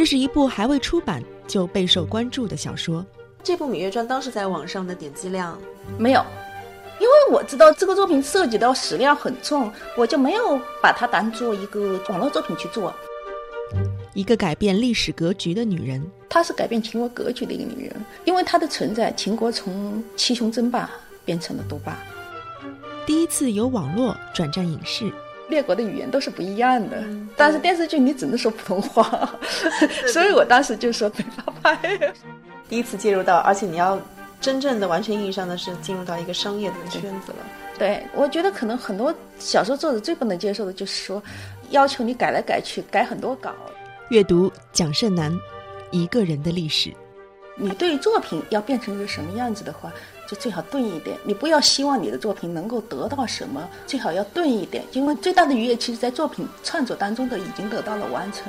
这是一部还未出版就备受关注的小说。这部《芈月传》当时在网上的点击量没有，因为我知道这个作品涉及到史料很重，我就没有把它当做一个网络作品去做。一个改变历史格局的女人，她是改变秦国格局的一个女人，因为她的存在，秦国从七雄争霸变成了独霸。第一次由网络转战影视。列国的语言都是不一样的，但是电视剧你只能说普通话，所以我当时就说没法拍。第一次介入到，而且你要真正的、完全意义上的是进入到一个商业的圈子了。对，我觉得可能很多小说作者最不能接受的就是说，要求你改来改去，改很多稿。阅读蒋胜男，一个人的历史。你对作品要变成一个什么样子的话？就最好钝一点，你不要希望你的作品能够得到什么，最好要钝一点，因为最大的愉悦其实，在作品创作当中的已经得到了完成。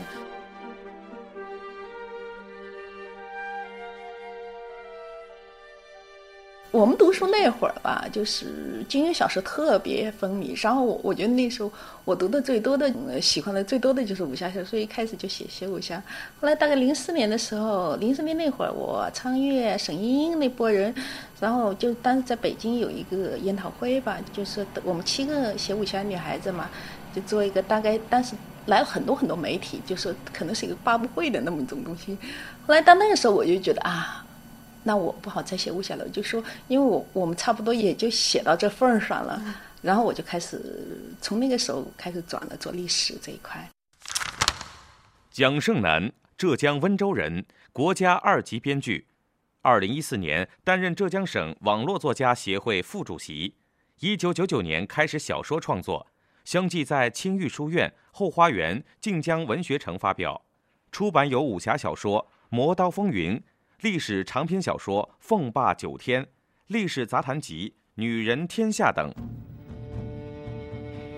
我们读书那会儿吧，就是金庸小说特别风靡，然后我我觉得那时候我读的最多的、喜欢的最多的就是武侠小说，一开始就写写武侠。后来大概零四年的时候，零四年那会儿，我昌月、沈英英那波人，然后就当时在北京有一个研讨会吧，就是我们七个写武侠女孩子嘛，就做一个大概当时来了很多很多媒体，就是可能是一个发布会的那么一种东西。后来到那个时候，我就觉得啊。那我不好再写武侠了，就说，因为我我们差不多也就写到这份儿上了，然后我就开始从那个时候开始转了做历史这一块。蒋胜男，浙江温州人，国家二级编剧，二零一四年担任浙江省网络作家协会副主席，一九九九年开始小说创作，相继在青玉书院、后花园、晋江文学城发表，出版有武侠小说《磨刀风云》。历史长篇小说《凤霸九天》，历史杂谈集《女人天下》等。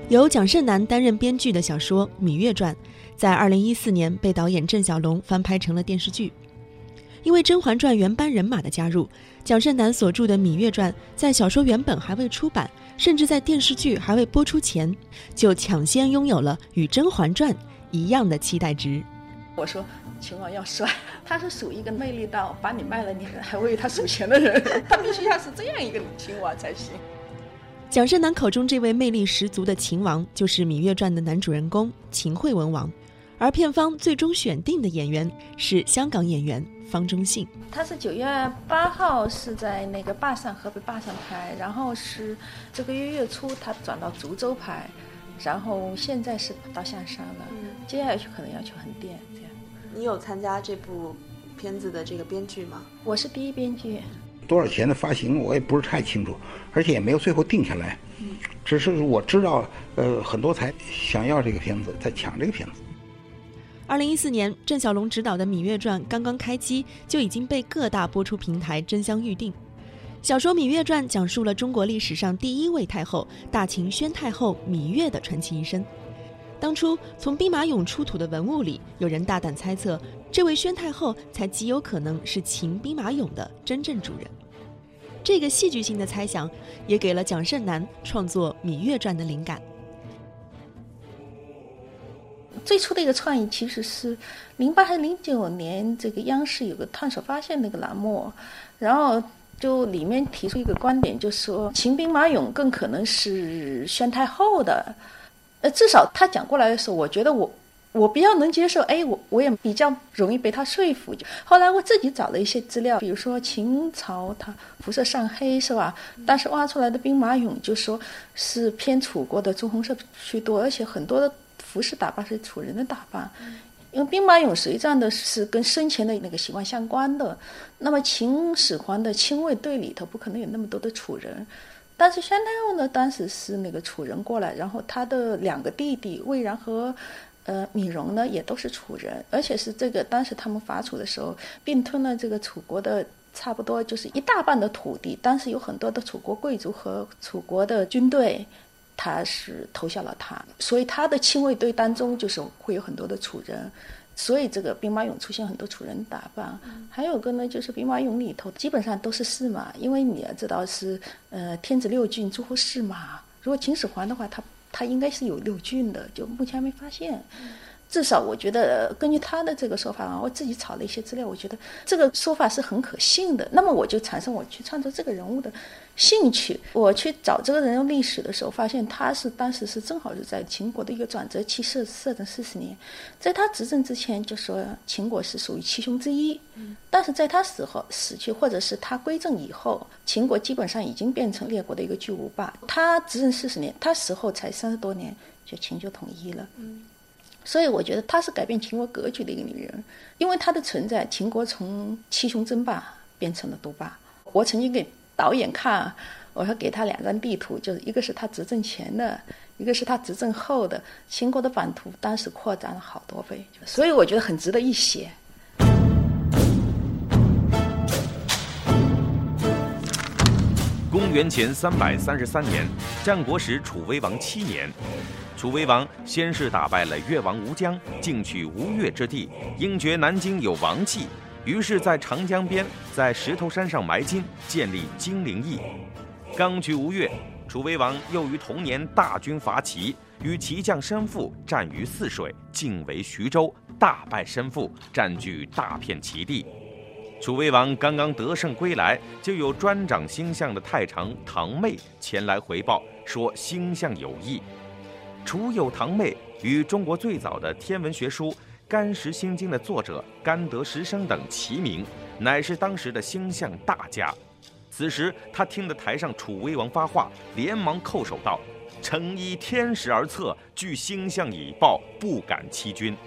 由蒋胜男担任编剧的小说《芈月传》，在二零一四年被导演郑晓龙翻拍成了电视剧。因为《甄嬛传》原班人马的加入，蒋胜男所著的《芈月传》在小说原本还未出版，甚至在电视剧还未播出前，就抢先拥有了与《甄嬛传》一样的期待值。我说。秦王要帅，他是属于一个魅力到把你卖了，你还为他数钱的人，他必须要是这样一个秦王才行。蒋胜男口中这位魅力十足的秦王，就是《芈月传》的男主人公秦惠文王，而片方最终选定的演员是香港演员方中信。他是九月八号是在那个坝上河北坝上拍，然后是这个月月初他转到株洲拍，然后现在是到象山了，接下去可能要去横店。你有参加这部片子的这个编剧吗？我是第一编剧。多少钱的发行我也不是太清楚，而且也没有最后定下来。嗯，只是我知道，呃，很多才想要这个片子，在抢这个片子。二零一四年，郑晓龙执导的《芈月传》刚刚开机，就已经被各大播出平台争相预定。小说《芈月传》讲述了中国历史上第一位太后大秦宣太后芈月的传奇一生。当初从兵马俑出土的文物里，有人大胆猜测，这位宣太后才极有可能是秦兵马俑的真正主人。这个戏剧性的猜想，也给了蒋胜男创作《芈月传》的灵感。最初的一个创意其实是零八还是零九年，这个央视有个探索发现那个栏目，然后就里面提出一个观点，就说秦兵马俑更可能是宣太后的。呃，至少他讲过来的时候，我觉得我我比较能接受，哎，我我也比较容易被他说服。后来我自己找了一些资料，比如说秦朝他辐射上黑是吧？但是挖出来的兵马俑就说是偏楚国的朱红色居多，而且很多的服饰打扮是楚人的打扮，因为兵马俑随葬的是跟生前的那个习惯相关的。那么秦始皇的亲卫队里头不可能有那么多的楚人。但是宣太后呢，当时是那个楚人过来，然后他的两个弟弟魏然和呃，米荣呢也都是楚人，而且是这个当时他们伐楚的时候，并吞了这个楚国的差不多就是一大半的土地。当时有很多的楚国贵族和楚国的军队，他是投降了他，所以他的亲卫队当中就是会有很多的楚人。所以这个兵马俑出现很多楚人打扮，还有个呢，就是兵马俑里头基本上都是驷马，因为你要知道是呃天子六骏诸侯驷马。如果秦始皇的话，他他应该是有六骏的，就目前还没发现。至少我觉得，根据他的这个说法啊，我自己查了一些资料，我觉得这个说法是很可信的。那么我就产生我去创作这个人物的兴趣。我去找这个人历史的时候，发现他是当时是正好是在秦国的一个转折期，设设的四十年。在他执政之前，就说秦国是属于七雄之一，但是在他死后死去，或者是他归政以后，秦国基本上已经变成列国的一个巨无霸。他执政四十年，他死后才三十多年，就秦就统一了。所以我觉得她是改变秦国格局的一个女人，因为她的存在，秦国从七雄争霸变成了独霸。我曾经给导演看，我说给他两张地图，就是一个是他执政前的，一个是他执政后的，秦国的版图当时扩展了好多倍，所以我觉得很值得一写。公元前三百三十三年，战国时楚威王七年。楚威王先是打败了越王吴江，进取吴越之地，应觉南京有王气，于是，在长江边，在石头山上埋金，建立金陵邑。刚取吴越，楚威王又于同年大军伐齐，与齐将申父战于泗水，进围徐州，大败申父，占据大片齐地。楚威王刚刚得胜归来，就有专掌星象的太常堂妹前来回报，说星象有异。楚有堂妹与中国最早的天文学书《干石心经》的作者甘德石生等齐名，乃是当时的星象大家。此时他听得台上楚威王发话，连忙叩首道：“臣依天时而测，据星象以报，不敢欺君。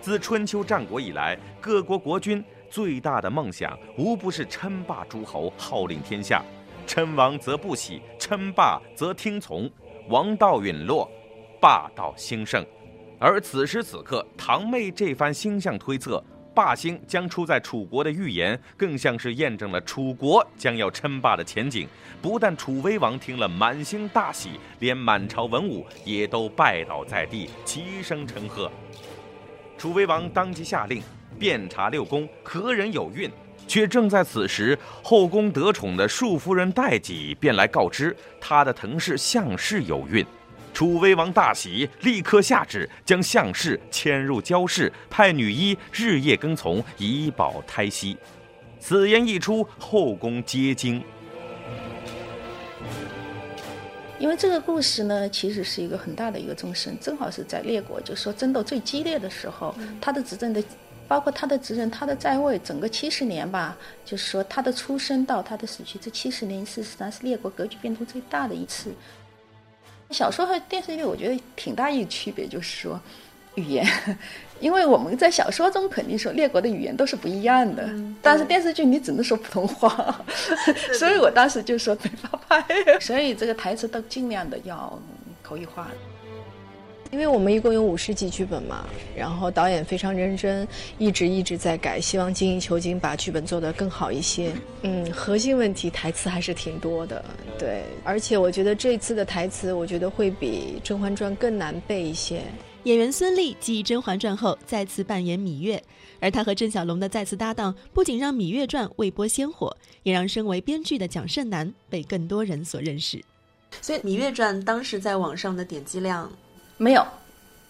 自春秋战国以来，各国国君最大的梦想，无不是称霸诸侯，号令天下。称王则不喜，称霸则听从。王道陨落。”霸道兴盛，而此时此刻，堂妹这番星象推测，霸星将出在楚国的预言，更像是验证了楚国将要称霸的前景。不但楚威王听了满心大喜，连满朝文武也都拜倒在地，齐声称贺。楚威王当即下令遍查六宫，何人有孕？却正在此时，后宫得宠的庶夫人戴己便来告知，她的藤氏项氏有孕。楚威王大喜，立刻下旨将项氏迁入焦氏，派女医日夜跟从，以保胎息。此言一出，后宫皆惊。因为这个故事呢，其实是一个很大的一个终身，正好是在列国就是说争斗最激烈的时候，他的执政的，包括他的执政，他的在位，整个七十年吧，就是说他的出生到他的死去这七十年，事实上是列国格局变动最大的一次。小说和电视剧，我觉得挺大一个区别，就是说语言，因为我们在小说中肯定说列国的语言都是不一样的，但是电视剧你只能说普通话，所以我当时就说没法拍，所以这个台词都尽量的要口语化。因为我们一共有五十集剧本嘛，然后导演非常认真，一直一直在改，希望精益求精，把剧本做得更好一些。嗯，核心问题台词还是挺多的，对，而且我觉得这次的台词，我觉得会比《甄嬛传》更难背一些。演员孙俪继《甄嬛传》后再次扮演芈月，而她和郑晓龙的再次搭档，不仅让《芈月传》未播先火，也让身为编剧的蒋胜男被更多人所认识。所以《芈月传》当时在网上的点击量。没有，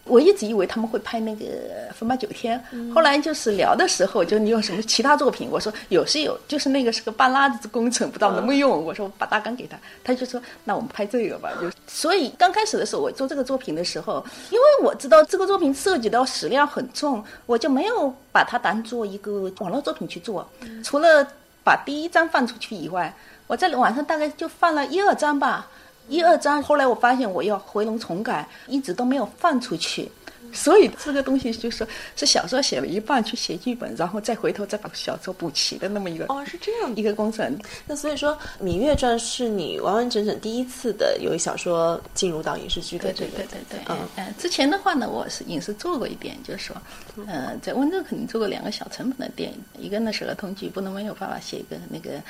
我一直以为他们会拍那个《风马九天》，后来就是聊的时候，就你有什么其他作品？我说有是有，就是那个是个半拉子工程，不知道能不能用。我说我把大纲给他，他就说那我们拍这个吧。就所以刚开始的时候，我做这个作品的时候，因为我知道这个作品涉及到史料很重，我就没有把它当做一个网络作品去做。除了把第一章放出去以外，我在网上大概就放了一二章吧。一二章，后来我发现我要回笼重改，一直都没有放出去。所以这个东西就是说是小说写了一半去写剧本，然后再回头再把小说补齐的那么一个哦，是这样一个工程。那所以说，《芈月传》是你完完整整第一次的由小说进入到影视剧的这个，对对对，嗯嗯，之前的话呢，我是影视做过一点，就是说，呃，在温州肯定做过两个小成本的电影，一个呢是儿童剧，不能没有办法写一个那个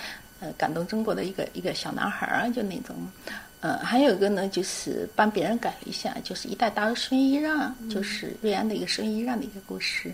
呃感动中国的一个一个小男孩儿，就那种。呃，还有一个呢，就是帮别人改了一下，就是一代大师孙一让，就是瑞安的一个孙一让的一个故事。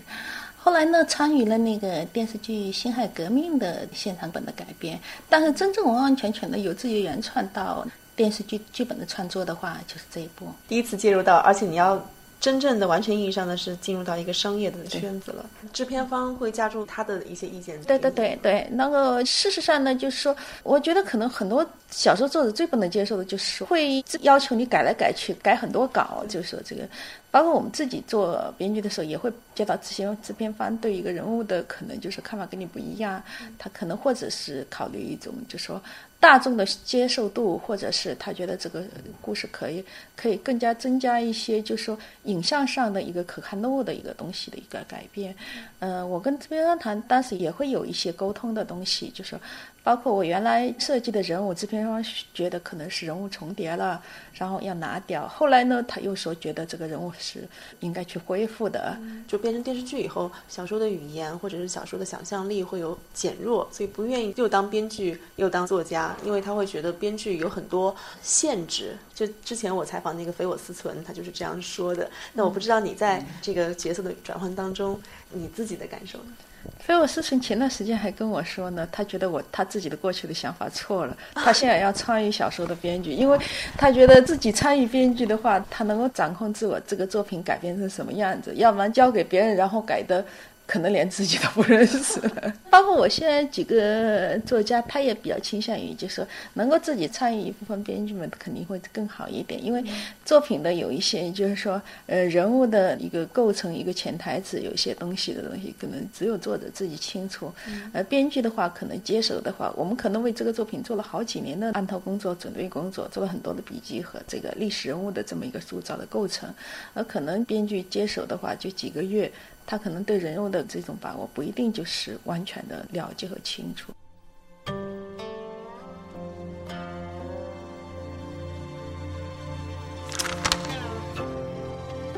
后来呢，参与了那个电视剧《辛亥革命》的现场本的改编，但是真正完完全全的由自己原创到电视剧剧本的创作的话，就是这一部。第一次介入到，而且你要真正的完全意义上的是进入到一个商业的圈子了。制片方会加入他的一些意见。对对对对，那个事实上呢，就是说，我觉得可能很多小说作者最不能接受的就是会要求你改来改去，改很多稿，就是说这个。包括我们自己做编剧的时候，也会接到这些制片方对一个人物的可能就是看法跟你不一样，他可能或者是考虑一种就是说大众的接受度，或者是他觉得这个故事可以可以更加增加一些，就是说影像上的一个可看度的一个东西的一个改变。嗯，我跟制片商谈，当时也会有一些沟通的东西，就是。包括我原来设计的人物，制片方觉得可能是人物重叠了，然后要拿掉。后来呢，他又说觉得这个人物是应该去恢复的。就变成电视剧以后，小说的语言或者是小说的想象力会有减弱，所以不愿意又当编剧又当作家，因为他会觉得编剧有很多限制。就之前我采访那个菲我思存，他就是这样说的。那我不知道你在这个角色的转换当中，你自己的感受呢？菲尔斯存前段时间还跟我说呢，他觉得我他自己的过去的想法错了，他现在要参与小说的编剧，因为他觉得自己参与编剧的话，他能够掌控自我这个作品改编成什么样子，要不然交给别人然后改的。可能连自己都不认识了。包括我现在几个作家，他也比较倾向于，就是说能够自己参与一部分编剧们，肯定会更好一点。因为作品的有一些，就是说，呃，人物的一个构成、一个潜台词，有些东西的东西，可能只有作者自己清楚。呃编剧的话，可能接手的话，我们可能为这个作品做了好几年的案头工作、准备工作，做了很多的笔记和这个历史人物的这么一个塑造的构成。而可能编剧接手的话，就几个月。他可能对人物的这种把握不一定就是完全的了解和清楚。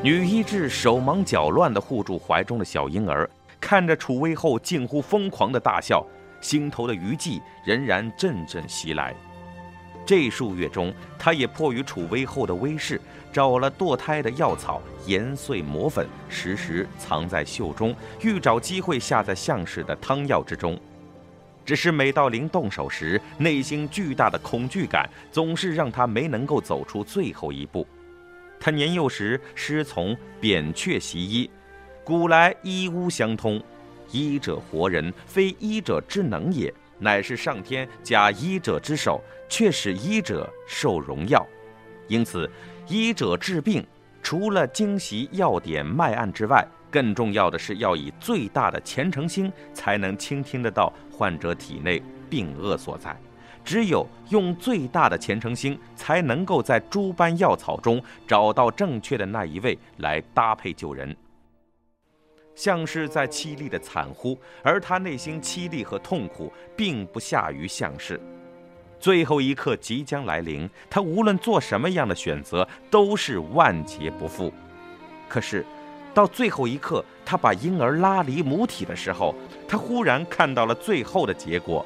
女医治手忙脚乱地护住怀中的小婴儿，看着楚威后近乎疯狂的大笑，心头的余悸仍然阵阵袭来。这数月中，他也迫于楚威后的威势。找了堕胎的药草，研碎磨粉，时时藏在袖中，欲找机会下在相氏的汤药之中。只是每到临动手时，内心巨大的恐惧感总是让他没能够走出最后一步。他年幼时师从扁鹊习医，古来医巫相通，医者活人，非医者之能也，乃是上天假医者之手，却使医者受荣耀。因此。医者治病，除了精习药典脉案之外，更重要的是要以最大的虔诚心，才能倾听得到患者体内病恶所在。只有用最大的虔诚心，才能够在诸般药草中找到正确的那一味来搭配救人。像是在凄厉的惨呼，而他内心凄厉和痛苦，并不下于像是。最后一刻即将来临，他无论做什么样的选择都是万劫不复。可是，到最后一刻，他把婴儿拉离母体的时候，他忽然看到了最后的结果，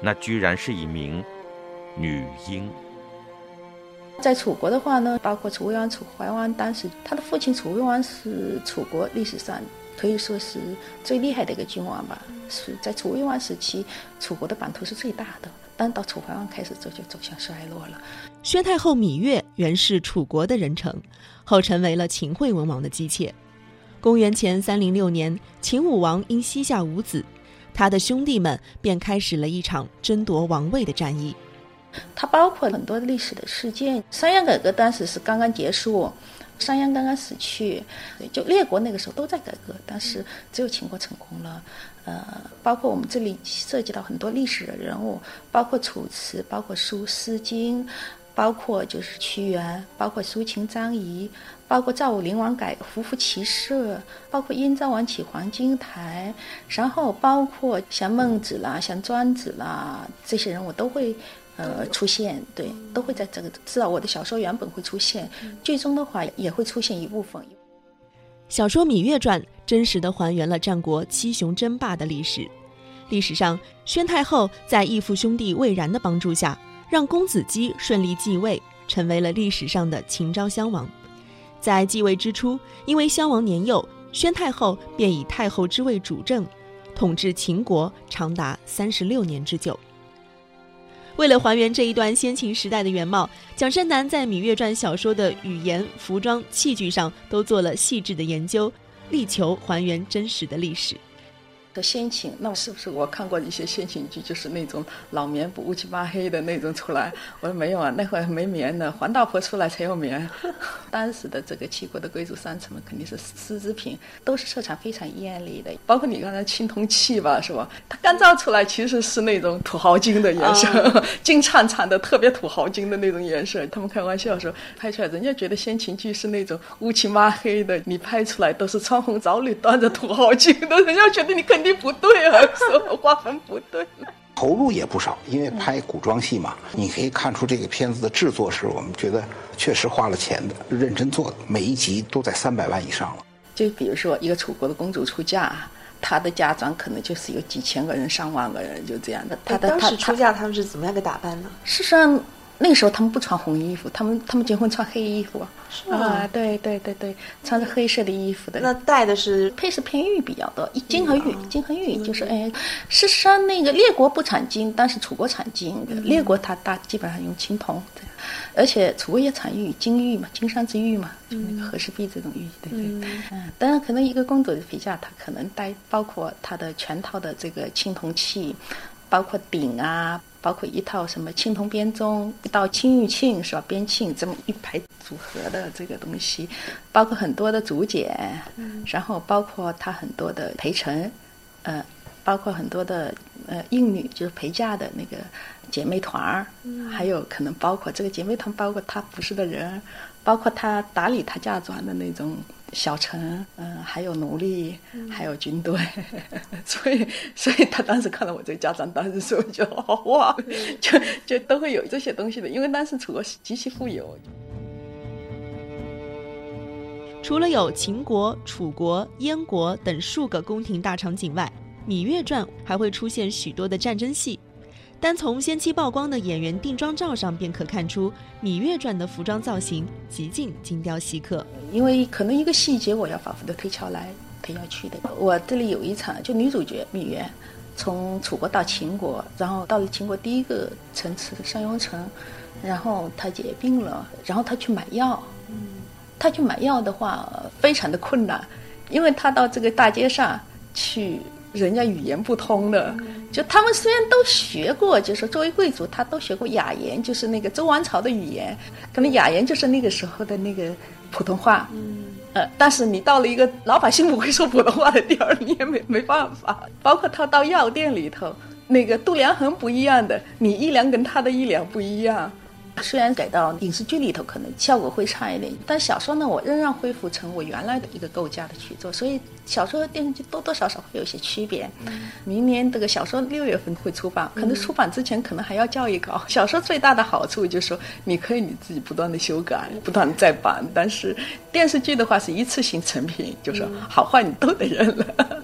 那居然是一名女婴。在楚国的话呢，包括楚威王、楚怀王，当时他的父亲楚威王是楚国历史上可以说是最厉害的一个君王吧，是在楚威王时期，楚国的版图是最大的。但到楚怀王开始走，就走向衰落了。宣太后芈月原是楚国的人臣，后成为了秦惠文王的姬妾。公元前三零六年，秦武王因膝下无子，他的兄弟们便开始了一场争夺王位的战役。它包括很多历史的事件。商鞅改革当时是刚刚结束。商鞅刚刚死去，就列国那个时候都在改革，但是只有秦国成功了。呃，包括我们这里涉及到很多历史的人物，包括楚辞，包括书《诗经》，包括就是屈原，包括苏秦、张仪，包括赵武灵王改胡服骑射，包括殷昭王起黄金台，然后包括像孟子啦、像庄子啦这些人，我都会呃出现，对，都会在这个至少我的小说原本会出现，剧中的话也会出现一部分。小说《芈月传》真实的还原了战国七雄争霸的历史。历史上，宣太后在义父兄弟魏然的帮助下，让公子姬顺利继位，成为了历史上的秦昭襄王。在继位之初，因为襄王年幼，宣太后便以太后之位主政，统治秦国长达三十六年之久。为了还原这一段先秦时代的原貌，蒋胜男在《芈月传》小说的语言、服装、器具上都做了细致的研究，力求还原真实的历史。的先秦，那是不是我看过一些先秦剧，就是那种老棉布乌漆嘛黑的那种出来？我说没有啊，那会儿没棉呢，黄道婆出来才有棉。当时的这个齐国的贵族上层们肯定是丝织品，都是色彩非常艳丽的，包括你刚才青铜器吧，是吧？它干燥出来其实是那种土豪金的颜色，金灿灿的，特别土豪金的那种颜色。他们开玩笑说，拍出来人家觉得先秦剧是那种乌漆抹黑的，你拍出来都是穿红枣女端着土豪金的，人家觉得你肯。肯定不对啊，说划分不对。投入也不少，因为拍古装戏嘛，你可以看出这个片子的制作是我们觉得确实花了钱的，认真做的，每一集都在三百万以上了。就比如说一个楚国的公主出嫁，她的嫁妆可能就是有几千个人、上万个人，就这样的。她当时出嫁他们是怎么样的打扮呢？事实上。那个时候他们不穿红衣服，他们他们结婚穿黑衣服啊，对对对对，穿着黑色的衣服的。那戴的是？配饰偏玉比较多，金和玉，金和玉就是哎，事实上那个列国不产金，但是楚国产金，列国它大基本上用青铜，而且楚国也产玉，金玉嘛，金山之玉嘛，就那个和氏璧这种玉，对对，嗯，当然可能一个公主的皮下，她可能带包括她的全套的这个青铜器，包括鼎啊。包括一套什么青铜编钟，一道青玉磬是吧？编磬这么一排组合的这个东西，包括很多的竹简，然后包括他很多的陪衬，呃，包括很多的呃应女，就是陪嫁的那个姐妹团儿，还有可能包括这个姐妹团，包括他服侍的人，包括他打理他嫁妆的那种。小城，嗯，还有奴隶，还有军队，所以，所以他当时看到我这个家长，当时说就好哇，就就都会有这些东西的，因为当时楚国极其富有。除了有秦国、楚国、燕国等数个宫廷大场景外，《芈月传》还会出现许多的战争戏。单从先期曝光的演员定妆照上便可看出，《芈月传》的服装造型极尽精雕细刻。因为可能一个细节我要反复的推敲来推敲去的。我这里有一场，就女主角芈月，从楚国到秦国，然后到了秦国第一个城池商雍城，然后她姐病了，然后她去买药。嗯，她去买药的话非常的困难，因为她到这个大街上去。人家语言不通的，就他们虽然都学过，就是作为贵族，他都学过雅言，就是那个周王朝的语言，可能雅言就是那个时候的那个普通话。嗯，呃，但是你到了一个老百姓不会说普通话的地儿，你也没没办法。包括他到药店里头，那个度量衡不一样的，你一两跟他的一两不一样。虽然改到影视剧里头可能效果会差一点，但小说呢，我仍然恢复成我原来的一个构架的去做，所以小说和电视剧多多少少会有些区别。明年这个小说六月份会出版，可能出版之前可能还要校一稿。小说最大的好处就是说，你可以你自己不断的修改，不断的再版，但是电视剧的话是一次性成品，就是好坏你都得认了。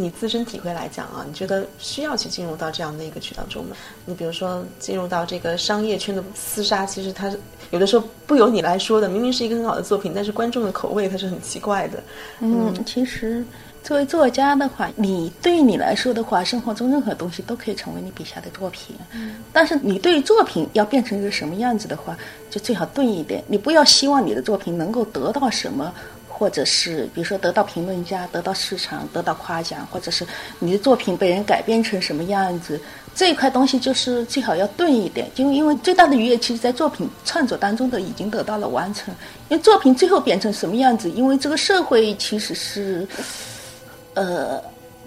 你自身体会来讲啊，你觉得需要去进入到这样的一个渠道中吗？你比如说进入到这个商业圈的厮杀，其实它有的时候不由你来说的，明明是一个很好的作品，但是观众的口味它是很奇怪的。嗯，其实作为作家的话，你对于你来说的话，生活中任何东西都可以成为你笔下的作品。嗯，但是你对于作品要变成一个什么样子的话，就最好钝一点。你不要希望你的作品能够得到什么。或者是比如说得到评论家、得到市场、得到夸奖，或者是你的作品被人改编成什么样子，这一块东西就是最好要钝一点，因为因为最大的愉悦其实，在作品创作当中的已经得到了完成。因为作品最后变成什么样子，因为这个社会其实是，呃，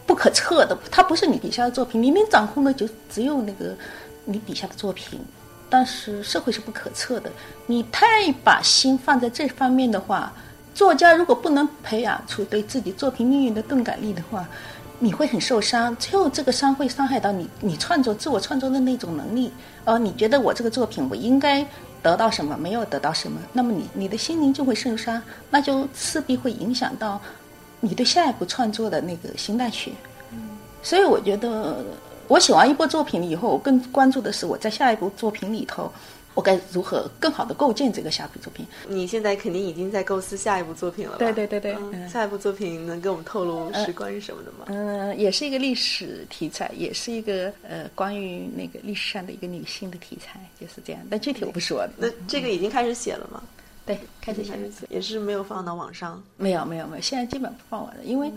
不可测的，它不是你笔下的作品，明明掌控的就只有那个你笔下的作品。但是社会是不可测的。你太把心放在这方面的话，作家如果不能培养出对自己作品命运的钝感力的话，你会很受伤。最后这个伤会伤害到你，你创作自我创作的那种能力。呃，你觉得我这个作品我应该得到什么，没有得到什么，那么你你的心灵就会受伤，那就势必会影响到你对下一步创作的那个心态去。所以我觉得。我写完一部作品以后，我更关注的是我在下一部作品里头，我该如何更好的构建这个下一部作品。你现在肯定已经在构思下一部作品了吧？对对对对，下一部作品能给我们透露是关于什么的吗？嗯，也是一个历史题材，也是一个呃关于那个历史上的一个女性的题材，就是这样。但具体我不说。那这个已经开始写了吗？对，开始写，也是没有放到网上。没有没有没有，现在基本不放完了，因为。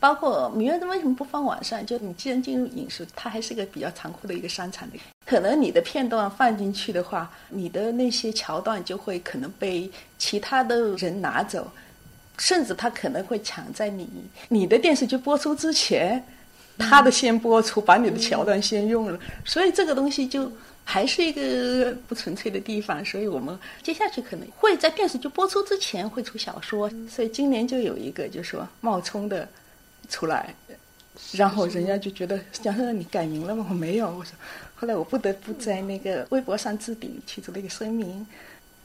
包括《芈月传》为什么不放网上？就你既然进入影视，它还是个比较残酷的一个商场的。可能你的片段放进去的话，你的那些桥段就会可能被其他的人拿走，甚至他可能会抢在你你的电视剧播出之前，他的先播出，把你的桥段先用了。所以这个东西就还是一个不纯粹的地方。所以我们接下去可能会在电视剧播出之前会出小说。所以今年就有一个，就说冒充的。出来，然后人家就觉得讲说你改名了吗？我没有，我说，后来我不得不在那个微博上置顶提出了一个声明。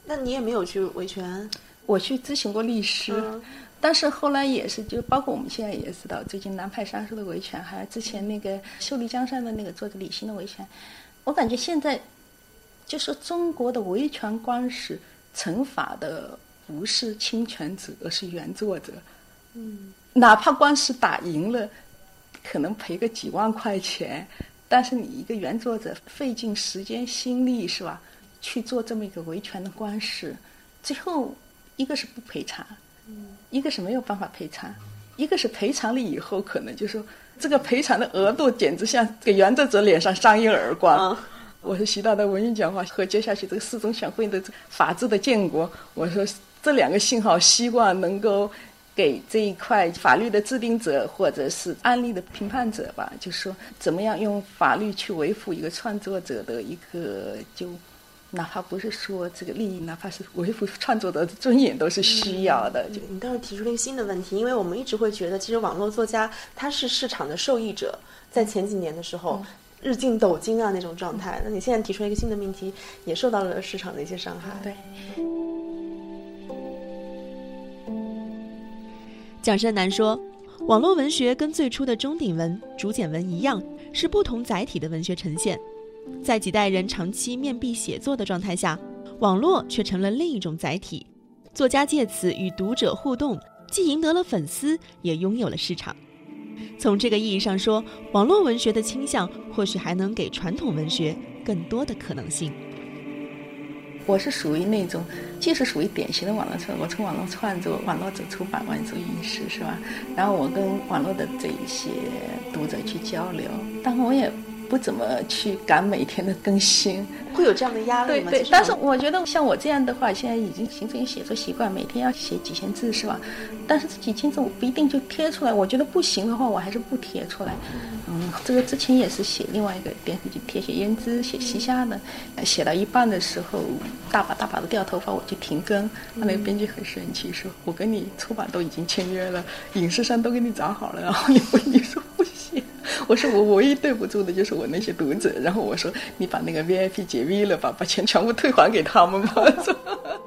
那你也没有去维权？我去咨询过律师，但是后来也是，就包括我们现在也知道，最近南派三叔的维权，还有之前那个秀丽江山的那个作者李欣的维权，我感觉现在就是中国的维权官司惩罚的不是侵权者，而是原作者。嗯。哪怕官司打赢了，可能赔个几万块钱，但是你一个原作者费尽时间心力是吧，去做这么一个维权的官司，最后一个是不赔偿，一个是没有办法赔偿，一个是赔偿了以后，可能就说这个赔偿的额度简直像给原作者脸上扇一耳光。我是习大大文艺讲话和接下去这个四中全会的法治的建国，我说这两个信号，希望能够。给这一块法律的制定者或者是案例的评判者吧，就是说怎么样用法律去维护一个创作者的一个，就哪怕不是说这个利益，哪怕是维护创作者的尊严，都是需要的。就你倒是提出了一个新的问题，因为我们一直会觉得，其实网络作家他是市场的受益者，在前几年的时候日进斗金啊那种状态。那你现在提出了一个新的命题，也受到了市场的一些伤害。对。蒋胜男说：“网络文学跟最初的钟鼎文、竹简文一样，是不同载体的文学呈现。在几代人长期面壁写作的状态下，网络却成了另一种载体。作家借此与读者互动，既赢得了粉丝，也拥有了市场。从这个意义上说，网络文学的倾向或许还能给传统文学更多的可能性。”我是属于那种，既是属于典型的网络创，我从网络创作、网络走出版、网络走影视，是吧？然后我跟网络的这一些读者去交流，但我也。不怎么去赶每天的更新，会有这样的压力吗？对对，但是我觉得像我这样的话，现在已经形成写作习惯，每天要写几千字，是吧？但是这几千字我不一定就贴出来，我觉得不行的话，我还是不贴出来。嗯，这个之前也是写另外一个电视剧，贴写胭脂，写西夏的，写到一半的时候，大把大把的掉头发，我就停更。那个编剧很生气，说我跟你出版都已经签约了，影视上都给你找好了，然后你你说不行。我说我唯一对不住的就是我那些读者，然后我说你把那个 VIP 解约了吧，把钱全部退还给他们吧。